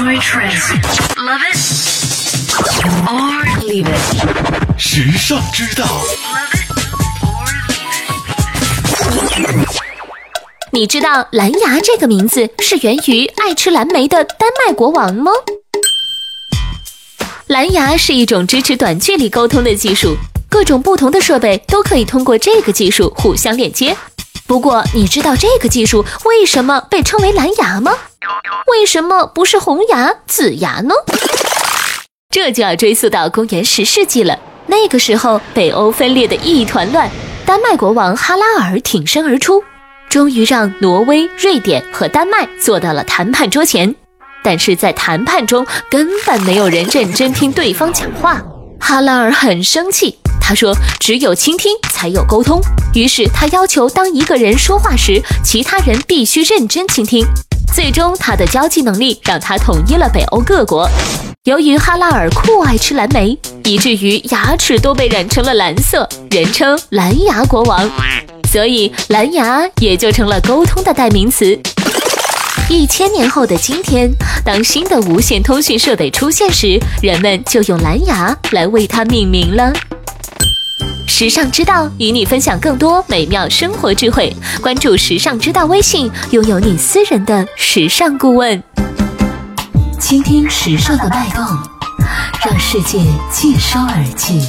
Enjoy trends. Love it or leave it. 时尚之道.你知道蓝牙这个名字是源于爱吃蓝莓的丹麦国王吗？蓝牙是一种支持短距离沟通的技术，各种不同的设备都可以通过这个技术互相链接。不过，你知道这个技术为什么被称为蓝牙吗？为什么不是红牙、紫牙呢？这就要追溯到公元十世纪了。那个时候，北欧分裂的一团乱，丹麦国王哈拉尔挺身而出，终于让挪威、瑞典和丹麦坐到了谈判桌前。但是在谈判中，根本没有人认真听对方讲话。哈拉尔很生气，他说：“只有倾听才有沟通。”于是他要求，当一个人说话时，其他人必须认真倾听。最终，他的交际能力让他统一了北欧各国。由于哈拉尔酷爱吃蓝莓，以至于牙齿都被染成了蓝色，人称“蓝牙国王”，所以蓝牙也就成了沟通的代名词。一千年后的今天，当新的无线通讯设备出现时，人们就用蓝牙来为它命名了。时尚之道与你分享更多美妙生活智慧，关注时尚之道微信，拥有你私人的时尚顾问。倾听时尚的脉动，让世界尽收耳际。